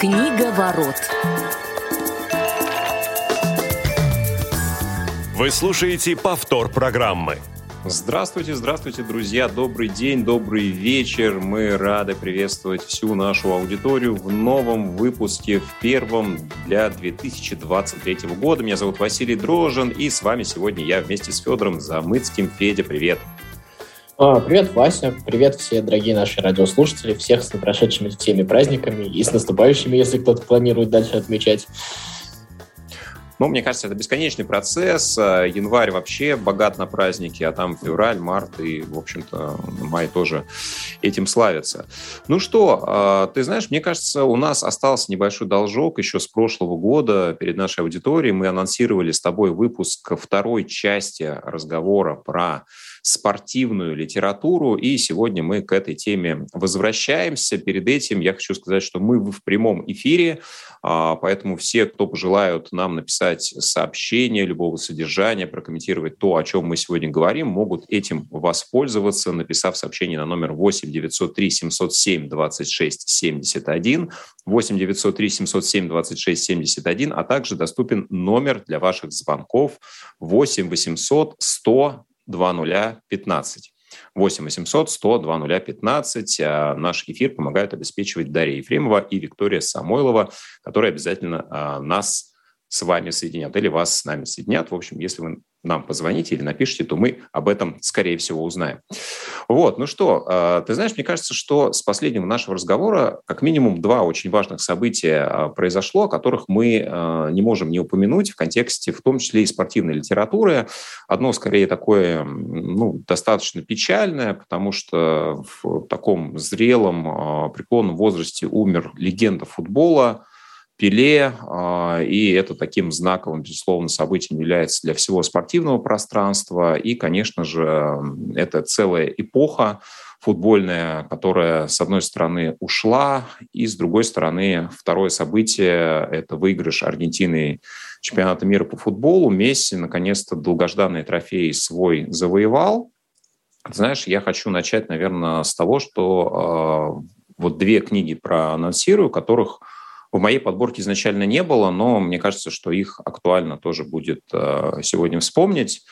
Книга ворот. Вы слушаете повтор программы. Здравствуйте, здравствуйте, друзья. Добрый день, добрый вечер. Мы рады приветствовать всю нашу аудиторию в новом выпуске, в первом для 2023 года. Меня зовут Василий Дрожин, и с вами сегодня я вместе с Федором Замыцким. Федя, привет. А, привет, Вася. Привет все дорогие наши радиослушатели. Всех с прошедшими всеми праздниками и с наступающими, если кто-то планирует дальше отмечать. Ну, мне кажется, это бесконечный процесс. А, январь вообще богат на праздники, а там февраль, март и, в общем-то, май тоже этим славится. Ну что, а, ты знаешь, мне кажется, у нас остался небольшой должок еще с прошлого года перед нашей аудиторией. Мы анонсировали с тобой выпуск второй части разговора про спортивную литературу, и сегодня мы к этой теме возвращаемся. Перед этим я хочу сказать, что мы в прямом эфире, а, поэтому все, кто пожелают нам написать сообщение любого содержания, прокомментировать то, о чем мы сегодня говорим, могут этим воспользоваться, написав сообщение на номер 8 903 707 26 71, 8 903 707 26 71, а также доступен номер для ваших звонков 8 800 100 2015. 8 800 100 2015. А наш эфир помогают обеспечивать Дарья Ефремова и Виктория Самойлова, которые обязательно а, нас с вами соединят или вас с нами соединят. В общем, если вы нам позвоните или напишите, то мы об этом, скорее всего, узнаем. Вот, ну что, а, ты знаешь, мне кажется, что с последнего нашего разговора как минимум два очень важных события а, произошло, о которых мы а, не можем не упомянуть в контексте, в том числе и спортивной литературы. Одно, скорее, такое ну, достаточно печальное, потому что в таком зрелом, преклонном возрасте умер легенда футбола, Пеле, а, и это таким знаковым, безусловно, событием является для всего спортивного пространства. И, конечно же, это целая эпоха футбольная, которая, с одной стороны, ушла, и, с другой стороны, второе событие – это выигрыш Аргентины чемпионата мира по футболу. Месси, наконец-то, долгожданный трофей свой завоевал. Знаешь, я хочу начать, наверное, с того, что э, вот две книги проанонсирую, которых в моей подборке изначально не было, но мне кажется, что их актуально тоже будет э, сегодня вспомнить.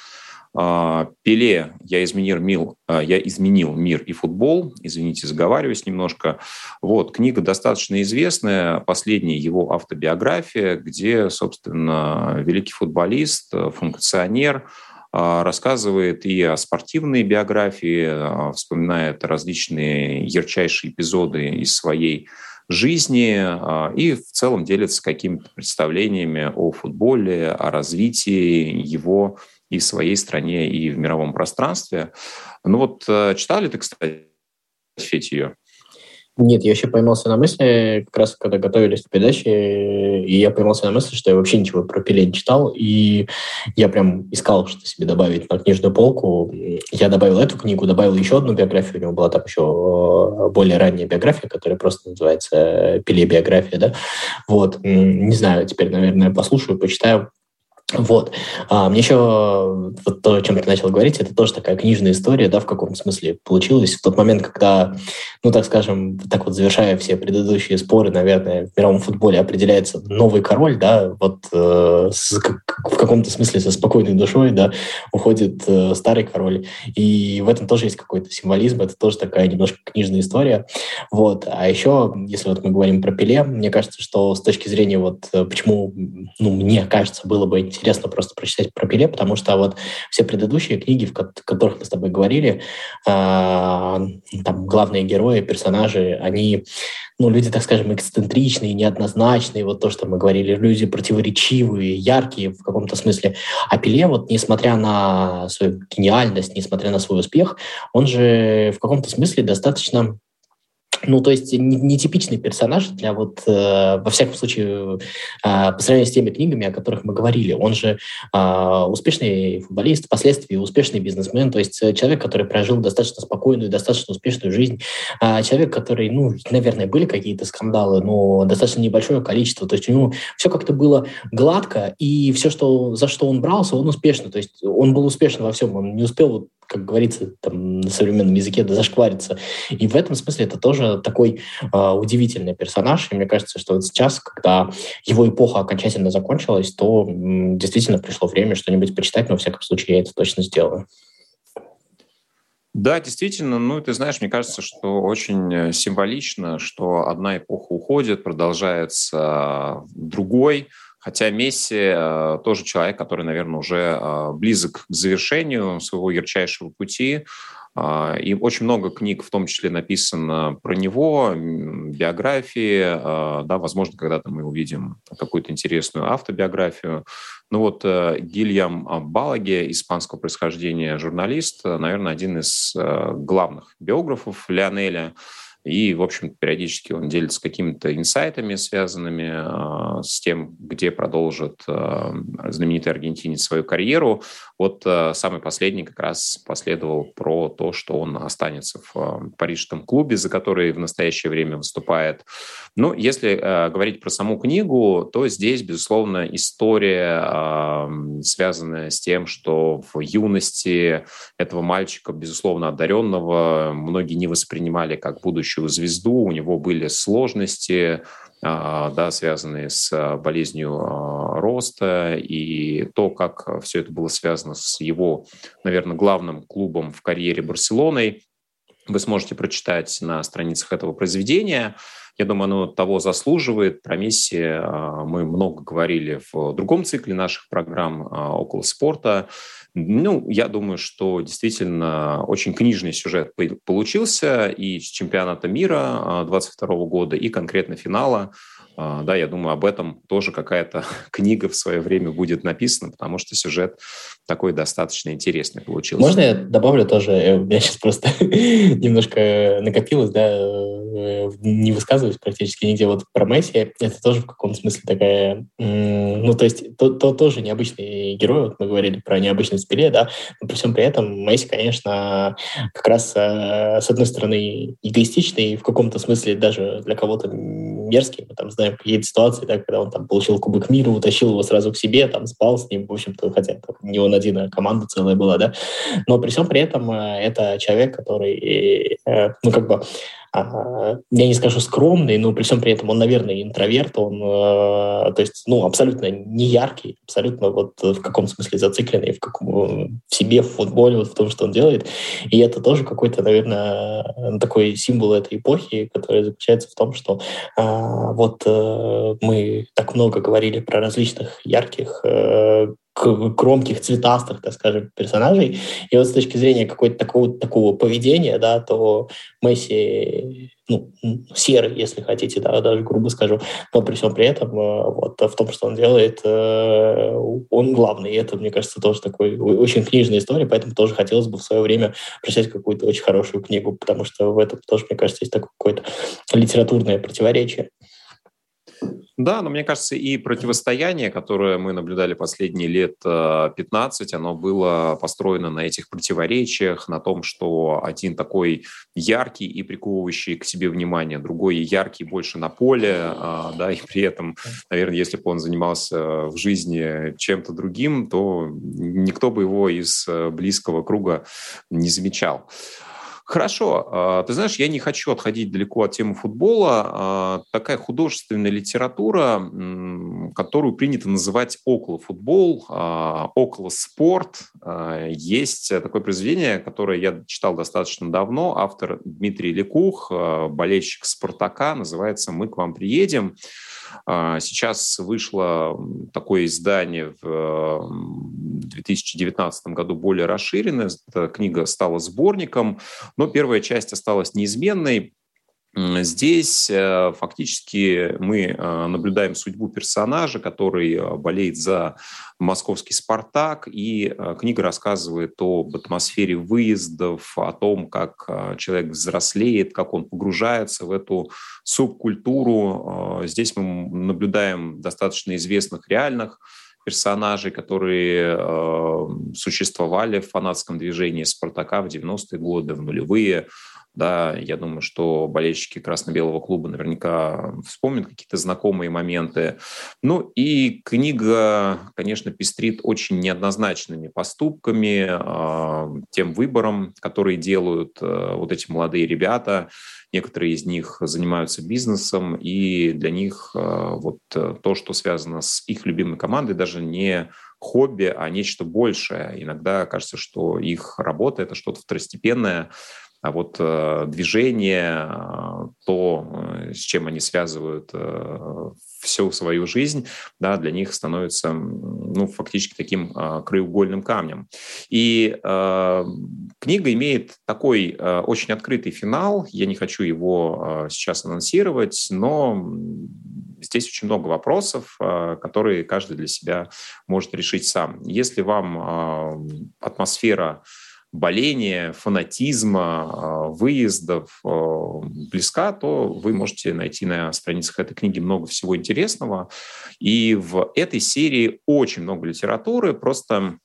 Э, Пеле «Я изменил, мир, э, я изменил мир и футбол». Извините, заговариваюсь немножко. Вот, книга достаточно известная, последняя его автобиография, где, собственно, великий футболист, функционер, рассказывает и о спортивной биографии, вспоминает различные ярчайшие эпизоды из своей жизни а, и в целом делится какими-то представлениями о футболе, о развитии его и в своей стране, и в мировом пространстве. Ну вот э, читали ты, кстати, Федь, ее? Нет, я еще поймался на мысли, как раз когда готовились к передаче, и я поймался на мысли, что я вообще ничего про Пеле не читал, и я прям искал, что себе добавить на книжную полку. Я добавил эту книгу, добавил еще одну биографию, у него была там еще э, более ранняя биография, которая просто называется «Пеле биография», да. Вот, не знаю, теперь, наверное, послушаю, почитаю, вот. А, мне еще вот то, о чем ты начал говорить, это тоже такая книжная история, да, в каком смысле получилось. В тот момент, когда, ну, так скажем, так вот завершая все предыдущие споры, наверное, в мировом футболе определяется новый король, да, вот э, с, как, в каком-то смысле со спокойной душой, да, уходит э, старый король. И в этом тоже есть какой-то символизм, это тоже такая немножко книжная история. Вот. А еще, если вот мы говорим про Пеле, мне кажется, что с точки зрения вот э, почему, ну, мне кажется, было бы просто прочитать про Пеле, потому что вот все предыдущие книги, в которых мы с тобой говорили, э, там главные герои, персонажи, они, ну, люди, так скажем, эксцентричные, неоднозначные, вот то, что мы говорили, люди противоречивые, яркие в каком-то смысле. А Пеле, вот несмотря на свою гениальность, несмотря на свой успех, он же в каком-то смысле достаточно ну, то есть нетипичный персонаж для вот, э, во всяком случае, э, по сравнению с теми книгами, о которых мы говорили. Он же э, успешный футболист, впоследствии успешный бизнесмен, то есть э, человек, который прожил достаточно спокойную, достаточно успешную жизнь, э, человек, который, ну, наверное, были какие-то скандалы, но достаточно небольшое количество, то есть у него все как-то было гладко, и все, что, за что он брался, он успешно, то есть он был успешен во всем, он не успел вот как говорится там, на современном языке, да зашквариться. И в этом смысле это тоже такой э, удивительный персонаж. И мне кажется, что вот сейчас, когда его эпоха окончательно закончилась, то м, действительно пришло время что-нибудь почитать, но, во всяком случае, я это точно сделаю. Да, действительно, ну, ты знаешь, мне кажется, что очень э, символично, что одна эпоха уходит, продолжается другой, Хотя Месси э, тоже человек, который, наверное, уже э, близок к завершению своего ярчайшего пути. Э, и очень много книг, в том числе, написано про него, биографии. Э, да, возможно, когда-то мы увидим какую-то интересную автобиографию. Ну вот э, Гильям Балаге, испанского происхождения журналист, наверное, один из главных биографов Леонеля. И, в общем, периодически он делится какими-то инсайтами, связанными э, с тем, где продолжит э, знаменитый аргентинец свою карьеру. Вот э, самый последний как раз последовал про то, что он останется в парижском клубе, за который в настоящее время выступает. Ну, если говорить про саму книгу, то здесь, безусловно, история, связанная с тем, что в юности этого мальчика, безусловно, одаренного, многие не воспринимали как будущего будущую звезду, у него были сложности, а, да, связанные с а, болезнью а, роста, и то, как все это было связано с его, наверное, главным клубом в карьере Барселоной, вы сможете прочитать на страницах этого произведения. Я думаю, оно того заслуживает. Про Месси мы много говорили в другом цикле наших программ «Около спорта». Ну, я думаю, что действительно очень книжный сюжет получился и с чемпионата мира 22 года, и конкретно финала. А, да, я думаю, об этом тоже какая-то книга в свое время будет написана, потому что сюжет такой достаточно интересный получился. Можно я добавлю тоже? Э, у меня сейчас просто немножко накопилось, да, э, не высказываюсь практически нигде. Вот про Месси это тоже в каком-то смысле такая, ну, то есть то, то тоже необычный герой, вот мы говорили про необычность Пеле, да, но при всем при этом Месси, конечно, как раз э, с одной стороны эгоистичный, в каком-то смысле даже для кого-то мерзкий, мы там знаем какие-то ситуации, да, когда он там получил Кубок мира, утащил его сразу к себе, там спал с ним, в общем-то, хотя там, не он один, а команда целая была, да, но при всем при этом э, это человек, который, э, ну, как бы я не скажу скромный, но при всем при этом он, наверное, интроверт, он, э, то есть, ну, абсолютно не яркий, абсолютно вот в каком смысле зацикленный в, каком, в себе, в футболе, вот в том, что он делает. И это тоже какой-то, наверное, такой символ этой эпохи, который заключается в том, что а, вот э, мы так много говорили про различных ярких э, громких, цветастых, так скажем, персонажей. И вот с точки зрения какого-то такого, такого поведения, да, то Месси ну, серый, если хотите, да, даже грубо скажу, но при всем при этом э, вот в том, что он делает, э, он главный, и это, мне кажется, тоже такой очень книжная история, поэтому тоже хотелось бы в свое время прочитать какую-то очень хорошую книгу, потому что в этом тоже, мне кажется, есть такое какое-то литературное противоречие. Да, но мне кажется, и противостояние, которое мы наблюдали последние лет 15, э, оно было построено на этих противоречиях, на том, что один такой яркий и приковывающий к себе внимание, другой яркий больше на поле, э, да, и при этом, наверное, если бы он занимался в жизни чем-то другим, то никто бы его из э, близкого круга не замечал. Хорошо. А, ты знаешь, я не хочу отходить далеко от темы футбола. А, такая художественная литература, которую принято называть около футбол, а, около спорт. Есть такое произведение, которое я читал достаточно давно. Автор Дмитрий Лекух, болельщик «Спартака», называется «Мы к вам приедем». Сейчас вышло такое издание в 2019 году более расширенное. Эта книга стала сборником, но первая часть осталась неизменной. Здесь э, фактически мы э, наблюдаем судьбу персонажа, который э, болеет за московский «Спартак», и книга рассказывает об атмосфере выездов, о том, как человек взрослеет, как он погружается в эту субкультуру. Здесь мы наблюдаем достаточно известных реальных персонажей, которые существовали в фанатском движении «Спартака» в 90-е годы, в нулевые, Да, я думаю, что болельщики красно-белого клуба наверняка вспомнят какие-то знакомые моменты. Ну и книга, конечно, пестрит очень неоднозначными поступками, а, тем выбором, который делают э, вот эти молодые ребята. Некоторые из них занимаются бизнесом, и для них э, вот э, то, что связано с их любимой командой, даже не хобби, а нечто большее. Иногда кажется, что их работа – это что-то второстепенное, а вот э, движение, э, то, э, с чем они связывают э, всю свою жизнь, да, для них становится ну, фактически таким э, краеугольным камнем. И э, книга имеет такой э, очень открытый финал. Я не хочу его э, сейчас анонсировать, но здесь очень много вопросов, э, которые каждый для себя может решить сам. Если вам э, атмосфера боления, фанатизма, а, выездов а, близка, то вы можете найти на страницах этой книги много всего интересного. И в этой серии очень много литературы, просто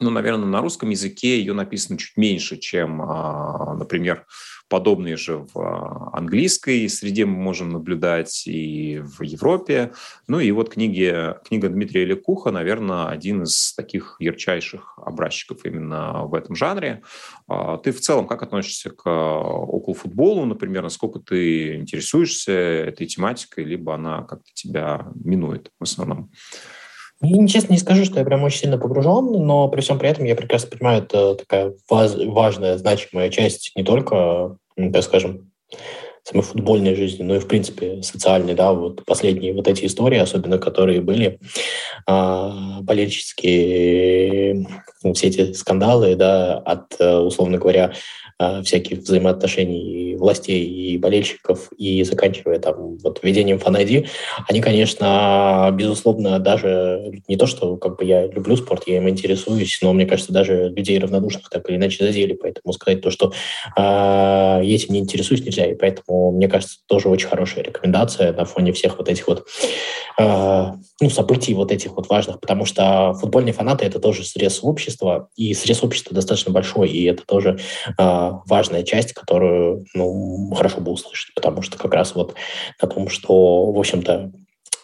ну, наверное, на русском языке ее написано чуть меньше, чем, а, например, Подобные же в а, английской среде мы можем наблюдать и в Европе. Ну и вот книги, книга Дмитрия Лекуха, наверное, один из таких ярчайших образчиков именно в этом жанре. А, ты в целом как относишься к околофутболу, например, насколько ты интересуешься этой тематикой, либо она как-то тебя минует в основном? Я, честно, не скажу, что я прям очень сильно погружен, но при всем при этом я прекрасно понимаю, это такая важная, значимая часть не только, так скажем, самой футбольной жизни, но и, в принципе, социальной, да, вот последние вот эти истории, особенно которые были, а, болельческие, все эти скандалы, да, от, условно говоря, а, всяких взаимоотношений властей и болельщиков, и заканчивая там вот ведением фан-ID, они, конечно, безусловно, даже не то, что как бы я люблю спорт, я им интересуюсь, но мне кажется, даже людей равнодушных так или иначе задели, поэтому сказать то, что э, этим не интересуюсь, нельзя, и поэтому, мне кажется, тоже очень хорошая рекомендация на фоне всех вот этих вот э, ну, событий вот этих вот важных, потому что футбольные фанаты — это тоже срез общества, и срез общества достаточно большой, и это тоже э, важная часть, которую ну, хорошо бы услышать, потому что как раз вот на том, что, в общем-то,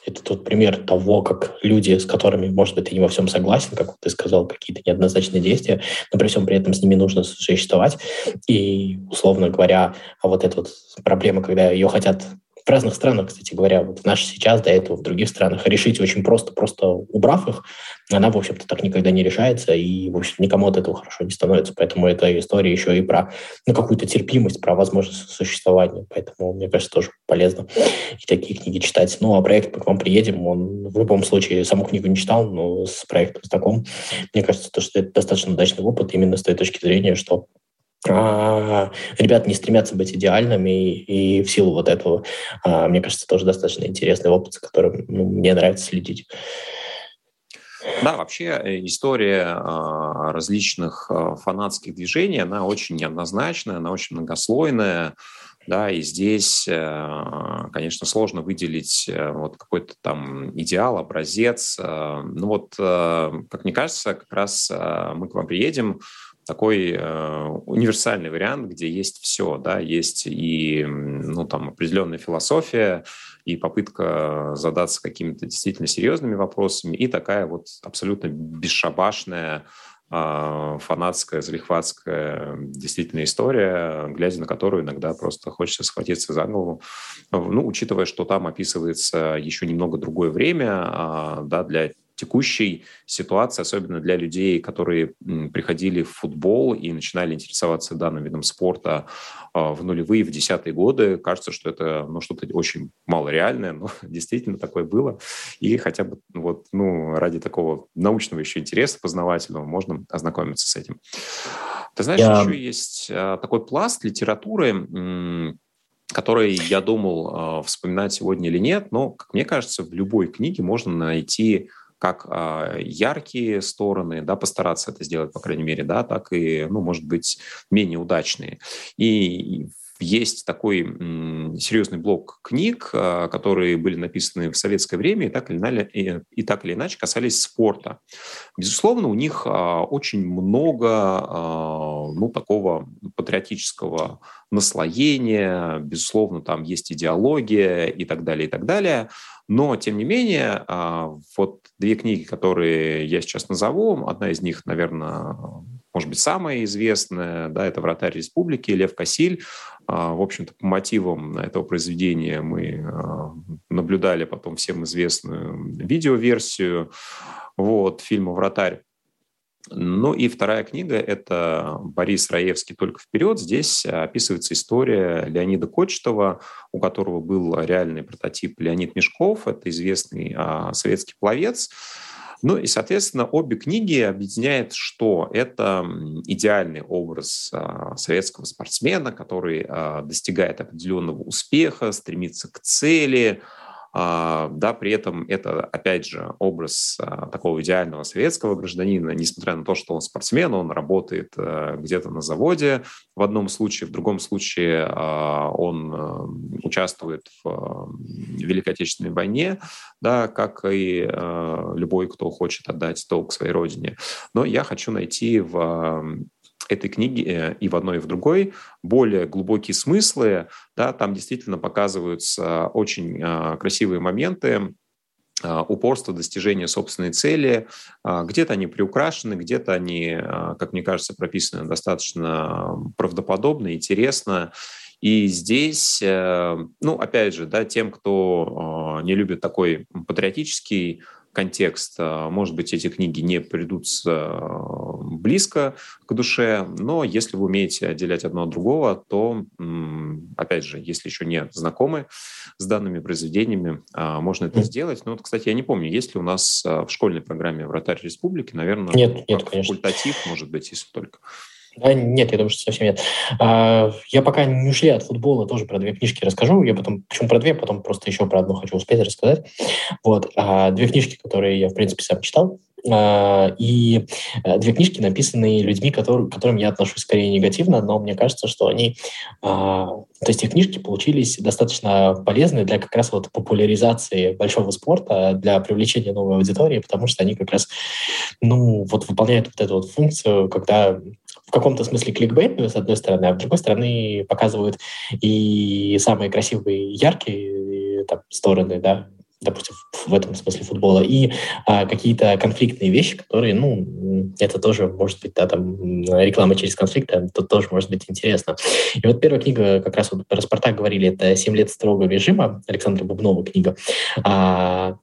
это тот пример того, как люди, с которыми, может быть, ты не во всем согласен, как ты сказал, какие-то неоднозначные действия, но при всем при этом с ними нужно существовать. И, условно говоря, а вот эта вот проблема, когда ее хотят в разных странах, кстати говоря, вот в нашей сейчас, до этого в других странах, решить очень просто, просто убрав их, она, в общем-то, так никогда не решается, и, в общем, никому от этого хорошо не становится. Поэтому эта история еще и про ну, какую-то терпимость, про возможность существования. Поэтому, мне кажется, тоже полезно и такие книги читать. Ну, а проект «Мы к вам приедем», он в любом случае саму книгу не читал, но с проектом знаком. Мне кажется, то, что это достаточно удачный опыт именно с той точки зрения, что а, ребята не стремятся быть идеальными, и, и в силу вот этого, а, мне кажется, тоже достаточно интересный опыт, за которым ну, мне нравится следить. Да, вообще э, история а, различных фанатских движений, она очень неоднозначная, она очень многослойная. Да, и здесь, э, конечно, сложно выделить э, вот какой-то там идеал, образец. Ну вот, как мне кажется, как раз мы к вам приедем такой э, универсальный вариант, где есть все, да, есть и ну, там, определенная философия, и попытка задаться какими-то действительно серьезными вопросами, и такая вот абсолютно бесшабашная э, фанатская, залихватская действительно история, глядя на которую иногда просто хочется схватиться за голову. Ну, учитывая, что там описывается еще немного другое время, э, да, для текущей ситуации, особенно для людей, которые приходили в футбол и начинали интересоваться данным видом спорта а, в нулевые, в десятые годы, кажется, что это ну, что-то очень малореальное, но действительно такое было. И хотя бы вот, ну, ради такого научного еще интереса познавательного можно ознакомиться с этим. Ты знаешь, Я... еще есть а, такой пласт литературы, который я думал, а, вспоминать сегодня или нет, но, как мне кажется, в любой книге можно найти как э, яркие стороны, да, постараться это сделать, по крайней мере, да, так и, ну, может быть, менее удачные. И есть такой серьезный блок книг, которые были написаны в советское время и так или, иначе, и так или иначе касались спорта. Безусловно, у них очень много ну, такого патриотического наслоения, безусловно, там есть идеология и так далее, и так далее. Но, тем не менее, вот две книги, которые я сейчас назову, одна из них, наверное, может быть, самая известная, да, это «Вратарь республики» Лев Кассиль. А, в общем-то, по мотивам этого произведения мы а, наблюдали потом всем известную видеоверсию вот, фильма «Вратарь». Ну и вторая книга – это Борис Раевский «Только вперед». Здесь описывается история Леонида Кочетова, у которого был реальный прототип Леонид Мешков. Это известный а, советский пловец, ну и, соответственно, обе книги объединяет, что это идеальный образ а, советского спортсмена, который а, достигает определенного успеха, стремится к цели, да, при этом это, опять же, образ а, такого идеального советского гражданина, несмотря на то, что он спортсмен, он работает э, где-то на заводе в одном случае, в другом случае а, он э, участвует в Великой Отечественной войне, да, как и любой, кто хочет отдать долг своей родине. Но я хочу найти в этой книги э, и в одной, и в другой более глубокие смыслы. Да, там действительно показываются очень а, красивые моменты, а, упорство достижения собственной цели. А, где-то они приукрашены, где-то они, как мне кажется, прописаны достаточно правдоподобно, интересно. И здесь, э, ну, опять же, да, тем, кто не любит такой патриотический контекст. А, может быть, эти книги не придут близко к душе, но если вы умеете отделять одно от другого, то, опять же, если еще не знакомы с данными произведениями, а, можно это сделать. Ну, вот, кстати, я не помню, есть ли у нас а, в школьной программе «Вратарь республики», наверное, нет, нет, конечно. факультатив, может быть, если только. Да, нет, я думаю, что совсем нет. А, я пока не ушли от футбола, тоже про две книжки расскажу. Я потом, почему про две, потом просто еще про одну хочу успеть рассказать. Вот, а, две книжки, которые я, в принципе, сам читал. А, и э, две книжки, написанные людьми, которые, к которым я отношусь скорее негативно, но мне кажется, что они... То есть их книжки получились достаточно полезны для как раз вот популяризации большого спорта, для привлечения новой аудитории, потому что они как раз, ну, вот выполняют вот эту вот функцию, когда в каком-то смысле кликбейтную, с одной стороны, а с другой стороны показывают и самые красивые, яркие там, стороны, да, допустим, в этом смысле футбола, и а, какие-то конфликтные вещи, которые, ну, это тоже может быть, да, там, реклама через конфликт, тут тоже может быть интересно. И вот первая книга, как раз вот про «Спартак» говорили, это «Семь лет строгого режима», Александра Бубнова книга. А,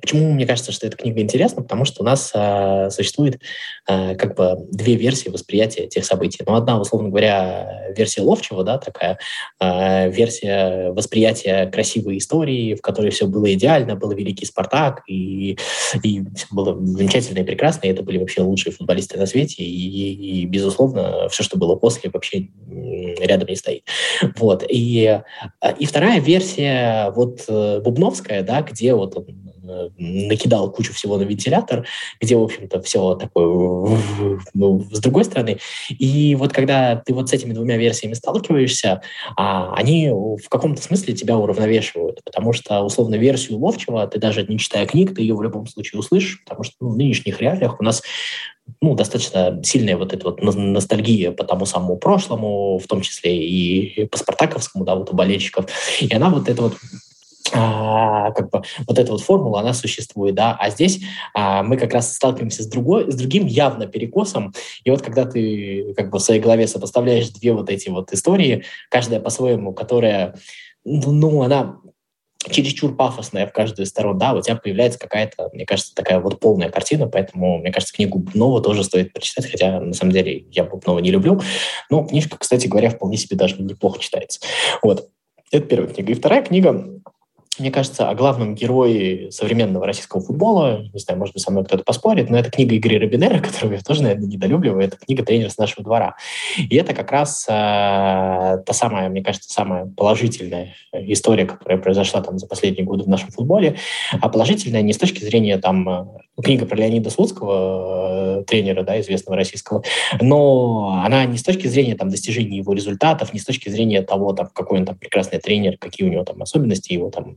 Почему мне кажется, что эта книга интересна? Потому что у нас э, существует э, как бы две версии восприятия тех событий. Ну, одна, условно говоря, версия Ловчего, да, такая э, версия восприятия красивой истории, в которой все было идеально, был великий Спартак, и, и было замечательно и прекрасно, и это были вообще лучшие футболисты на свете, и, и безусловно, все, что было после, вообще рядом не стоит. Вот. И, и вторая версия, вот Бубновская, да, где вот он Э, накидал кучу всего на вентилятор, где, в общем-то, все такое ну, с другой стороны. И вот когда ты вот с этими двумя версиями сталкиваешься, а, они в каком-то смысле тебя уравновешивают, потому что, условно, версию Ловчева ты даже не читая книг, ты ее в любом случае услышишь, потому что ну, в нынешних реалиях у нас ну, достаточно сильная вот эта вот ностальгия по тому самому прошлому, в том числе и по спартаковскому, да, вот у болельщиков. И она вот это вот а, как бы вот эта вот формула, она существует, да, а здесь а, мы как раз сталкиваемся с, другой, с другим явно перекосом, и вот когда ты как бы в своей голове сопоставляешь две вот эти вот истории, каждая по-своему, которая, ну, она чересчур пафосная в каждую сторону, да, у тебя появляется какая-то, мне кажется, такая вот полная картина, поэтому, мне кажется, книгу Бубнова тоже стоит прочитать, хотя, на самом деле, я Бубнова не люблю, но книжка, кстати говоря, вполне себе даже неплохо читается. Вот. Это первая книга. И вторая книга мне кажется, о главном герое современного российского футбола, не знаю, может быть, со мной кто-то поспорит, но это книга Игоря Робинера, которую я тоже, наверное, недолюбливаю, это книга «Тренер с нашего двора». И это как раз э, та самая, мне кажется, самая положительная история, которая произошла там за последние годы в нашем футболе. А положительная не с точки зрения там э, книга про Леонида Слуцкого, э, тренера, да, известного российского, но она не с точки зрения там достижения его результатов, не с точки зрения того, там, какой он там прекрасный тренер, какие у него там особенности, его там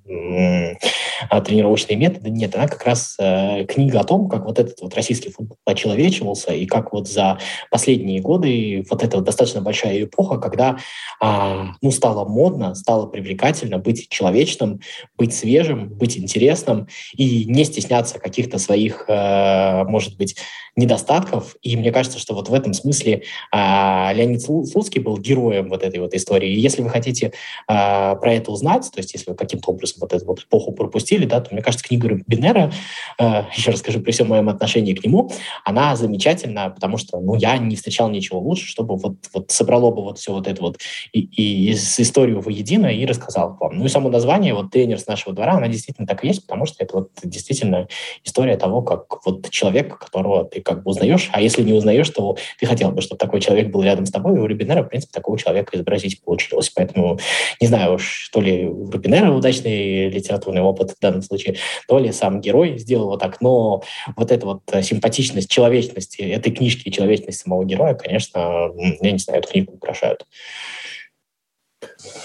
тренировочные методы. Нет, она как раз э, книга о том, как вот этот вот российский футбол очеловечивался и как вот за последние годы вот эта вот достаточно большая эпоха, когда а, ну, стало модно, стало привлекательно быть человечным, быть свежим, быть интересным и не стесняться каких-то своих, э, может быть, недостатков. И мне кажется, что вот в этом смысле а, Леонид Слуцкий был героем вот этой вот истории. И если вы хотите а, про это узнать, то есть если вы каким-то образом вот эту вот эпоху пропустили, да, то мне кажется, книга Бинера, а, еще раз скажу, при всем моем отношении к нему, она замечательна, потому что, ну, я не встречал ничего лучше, чтобы вот, вот собрало бы вот все вот это вот и, и с историю воедино и рассказал вам. Ну и само название, вот тренер с нашего двора, она действительно так и есть, потому что это вот действительно история того, как вот человек, которого ты как бы узнаешь, а если не узнаешь, то ты хотел бы, чтобы такой человек был рядом с тобой, и у Рубинера, в принципе, такого человека изобразить получилось. Поэтому не знаю уж, то ли Рубинера удачный литературный опыт в данном случае, то ли сам герой сделал вот так, но вот эта вот симпатичность, человечность этой книжки и человечность самого героя, конечно, я не знаю, эту книгу украшают.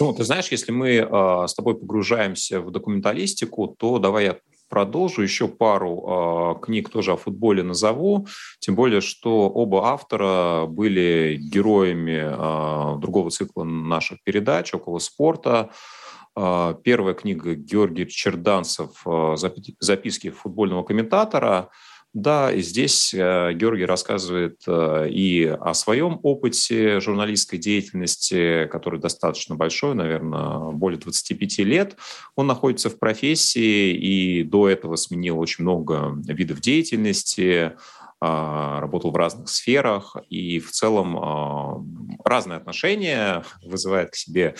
Ну, ты знаешь, если мы э, с тобой погружаемся в документалистику, то давай я продолжу. Еще пару э, книг тоже о футболе назову. Тем более, что оба автора были героями э, другого цикла наших передач «Около спорта». Э, первая книга Георгий Черданцев «Записки футбольного комментатора». Да, и здесь э, Георгий рассказывает и о своем опыте журналистской деятельности, который достаточно большой, наверное, более 25 лет. Он находится в профессии и до этого сменил очень много видов деятельности, а, работал в разных сферах, и в целом а, разные отношения вызывает к себе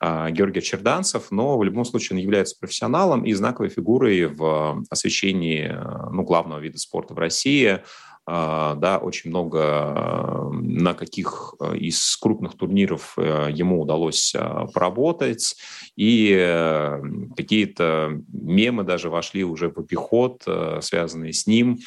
а, Георгий Черданцев, но в любом случае он является профессионалом и знаковой фигурой в освещении ну, главного вида спорта в России – а, да, очень много а, на каких а, из крупных турниров э, ему удалось поработать, и э, какие-то мемы даже вошли уже в обиход, э, связанные с ним,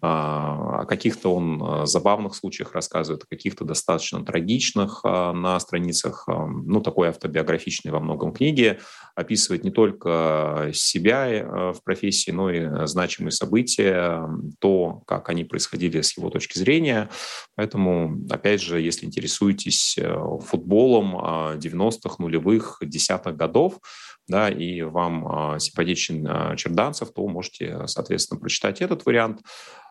о каких-то он забавных случаях рассказывает, о каких-то достаточно трагичных на страницах, ну, такой автобиографичной во многом книге, описывает не только себя в профессии, но и значимые события, то, как они происходили происходили с его точки зрения. Поэтому, опять же, если интересуетесь э, футболом 90-х, а, нулевых, десятых годов, да, и вам а, симпатичен Черданцев, то можете, соответственно, прочитать этот вариант.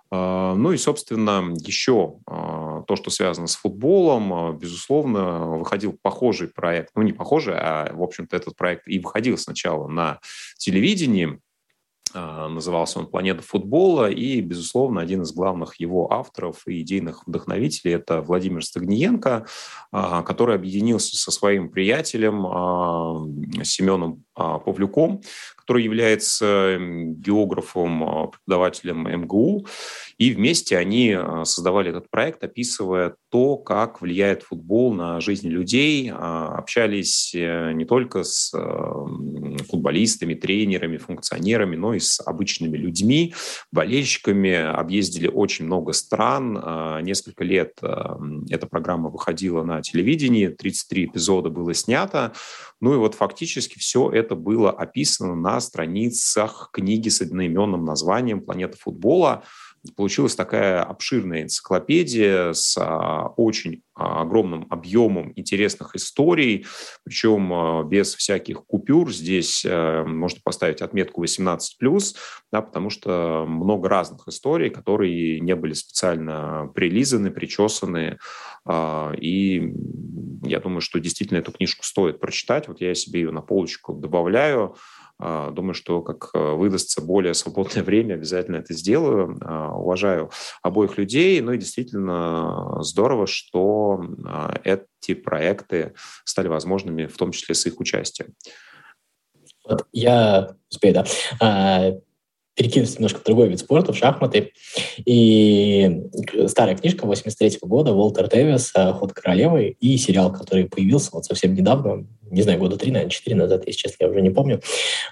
Ну и, собственно, еще то, что связано с футболом, безусловно, выходил похожий проект, ну не похожий, а, в общем-то, этот проект и выходил сначала на телевидении, назывался он «Планета футбола», и, безусловно, один из главных его авторов и идейных вдохновителей – это Владимир Стагниенко, а, который объединился со своим приятелем а, Семеном Павлюком, который является географом, преподавателем МГУ, и вместе они а, создавали этот проект, описывая то, как влияет футбол на жизнь людей. А, общались э, не только с футболистами, тренерами, функционерами, но и с обычными людьми, болельщиками. Объездили очень много стран. А, несколько лет эта программа выходила на телевидении, 33 эпизода было снято. Ну и вот фактически все это было описано на страницах книги с одноименным названием «Планета футбола», получилась такая обширная энциклопедия с а, очень а, огромным объемом интересных историй, причем а, без всяких купюр. Здесь а, можно поставить отметку 18+, да, потому что много разных историй, которые не были специально прилизаны, причесаны. И я думаю, что действительно эту книжку стоит прочитать. Вот я себе ее на полочку добавляю. А, думаю, что как э, выдастся более свободное время, обязательно это сделаю. А, уважаю обоих людей. Ну и действительно здорово, что а, эти проекты стали возможными, в том числе с их участием. Вот я успею, да перекинуться немножко в другой вид спорта, в шахматы. И старая книжка 83 -го года Уолтер Дэвис «Ход королевы» и сериал, который появился вот совсем недавно, не знаю, года три, наверное, четыре назад, если честно, я уже не помню.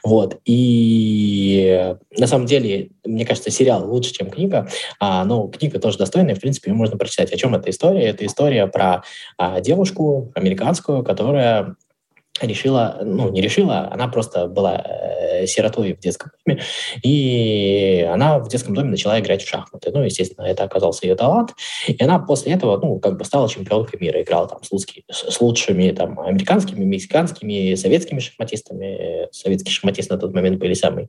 Вот. И на самом деле, мне кажется, сериал лучше, чем книга, а, но книга тоже достойная, в принципе, ее можно прочитать. О чем эта история? Это история про а, девушку американскую, которая решила, ну, не решила, она просто была э, сиротой в детском доме, и она в детском доме начала играть в шахматы. Ну, естественно, это оказался ее талант, и она после этого, ну, как бы стала чемпионкой мира, играла там с, лучшими, с лучшими там американскими, мексиканскими, советскими шахматистами. Советские шахматисты на тот момент были самые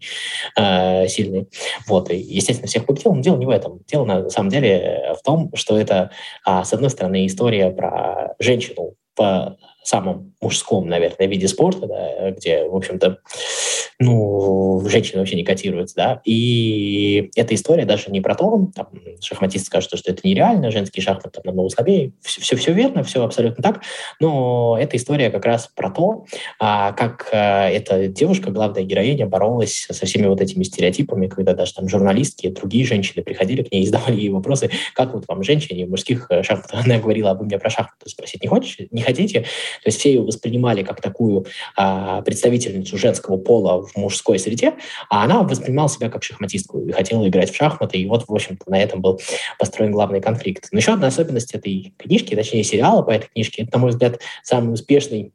э, сильные. Вот, и, естественно, всех победил, но дело не в этом. Дело, на самом деле, в том, что это, а, с одной стороны, история про женщину по самом мужском, наверное, виде спорта, да, где, в общем-то, ну, женщины вообще не котируются, да, и эта история даже не про то, там, шахматисты скажут, что это нереально, женские шахматы там намного слабее, все, все, все верно, все абсолютно так, но эта история как раз про то, а, как а, эта девушка, главная героиня, боролась со всеми вот этими стереотипами, когда даже там журналистки, другие женщины приходили к ней и задавали ей вопросы, как вот вам, женщине, в мужских э, шахматах, она говорила, а вы меня про шахматы спросить не хочешь, не хотите? То есть все ее воспринимали как такую а, представительницу женского пола в мужской среде, а она воспринимала себя как шахматистку и хотела играть в шахматы. И вот, в общем-то, на этом был построен главный конфликт. Но еще одна особенность этой книжки, точнее сериала по этой книжке, это, на мой взгляд, самый успешный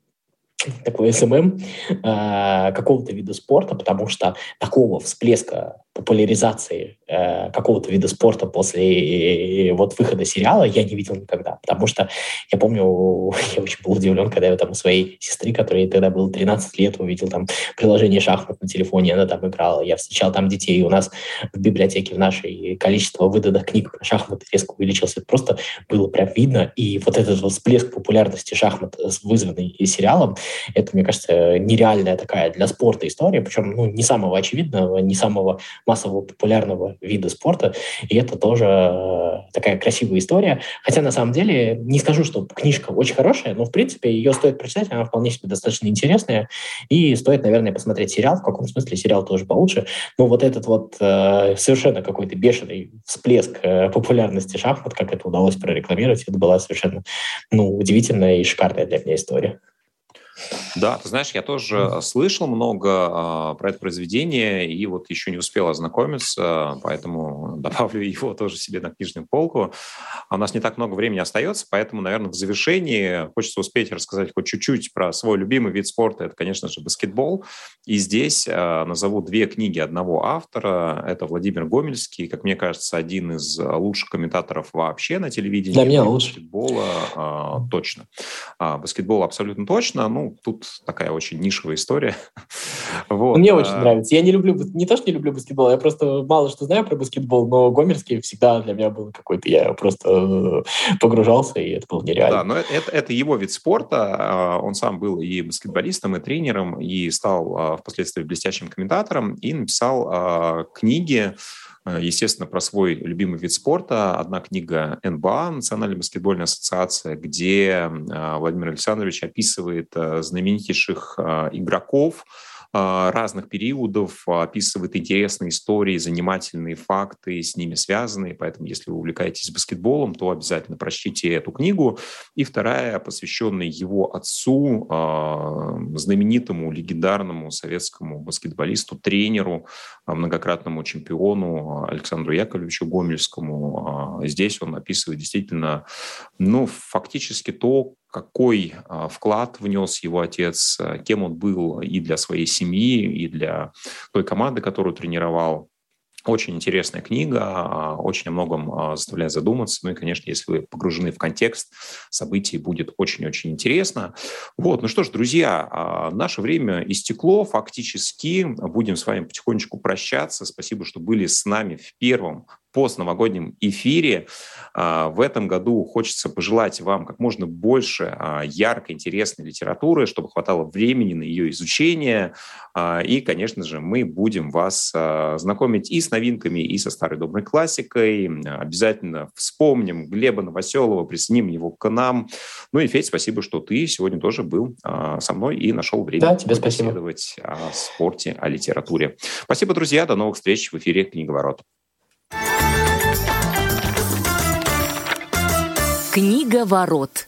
такой SMM э, какого-то вида спорта, потому что такого всплеска популяризации э, какого-то вида спорта после э, вот выхода сериала я не видел никогда. Потому что я помню, я очень был удивлен, когда я там у своей сестры, которой тогда было 13 лет, увидел там приложение шахмат на телефоне, она там играла. Я встречал там детей. У нас в библиотеке в нашей количество выданных книг про шахматы резко увеличилось. Это просто было прям видно. И вот этот вот всплеск популярности шахмат, вызванный сериалом, это, мне кажется, нереальная такая для спорта история, причем ну, не самого очевидного, не самого массового популярного вида спорта, и это тоже э, такая красивая история. Хотя, на самом деле, не скажу, что книжка очень хорошая, но, в принципе, ее стоит прочитать, она вполне себе достаточно интересная, и стоит, наверное, посмотреть сериал, в каком смысле сериал тоже получше. Но вот этот вот э, совершенно какой-то бешеный всплеск э, популярности шахмат, как это удалось прорекламировать, это была совершенно ну, удивительная и шикарная для меня история. Да, ты знаешь, я тоже слышал много э, про это произведение и вот еще не успел ознакомиться, поэтому добавлю его тоже себе на книжную полку. А у нас не так много времени остается, поэтому, наверное, в завершении хочется успеть рассказать хоть чуть-чуть про свой любимый вид спорта. Это, конечно же, баскетбол. И здесь э, назову две книги одного автора. Это Владимир Гомельский, как мне кажется, один из лучших комментаторов вообще на телевидении. Для меня лучше. Баскетбола точно. А, баскетбол абсолютно точно. Ну, тут такая очень нишевая история. вот. Мне очень а, нравится. Я не люблю, не то, что не люблю баскетбол, я просто мало что знаю про баскетбол, но Гомерский всегда для меня был какой-то, я просто э, погружался, и это было нереально. Да, но это, это, его вид спорта. А, он сам был и баскетболистом, и тренером, и стал а, впоследствии блестящим комментатором, и написал книги, естественно, про свой любимый вид спорта. Одна книга НБА, Национальная баскетбольная ассоциация, где э, Владимир Александрович описывает э, знаменитейших игроков, разных периодов, описывает интересные истории, занимательные факты с ними связанные. Поэтому, если вы увлекаетесь баскетболом, то обязательно прочтите эту книгу. И вторая, посвященная его отцу, а, знаменитому, легендарному советскому баскетболисту, тренеру, а, многократному чемпиону Александру Яковлевичу Гомельскому. Здесь он описывает действительно, ну, фактически то, какой а, вклад внес его отец, а, кем он был и для своей семьи, и для той команды, которую тренировал. Очень интересная книга, а, очень о многом заставляет задуматься. Ну и, конечно, если вы погружены в контекст событий, будет очень-очень интересно. Вот, ну что ж, друзья, наше время истекло фактически. Будем с вами потихонечку прощаться. Спасибо, что были с нами в первом постновогоднем эфире. А, в этом году хочется пожелать вам как можно больше а, яркой, интересной литературы, чтобы хватало времени на ее изучение. А, и, конечно же, мы будем вас знакомить и с новинками, и со старой доброй классикой. Обязательно вспомним Глеба Новоселова, присоединим его к нам. Ну и, Федь, спасибо, что ты сегодня тоже был со мной и нашел время да, тебе спасибо. о спорте, о литературе. Спасибо, друзья. До новых встреч в эфире «Книговорот». Книга ворот.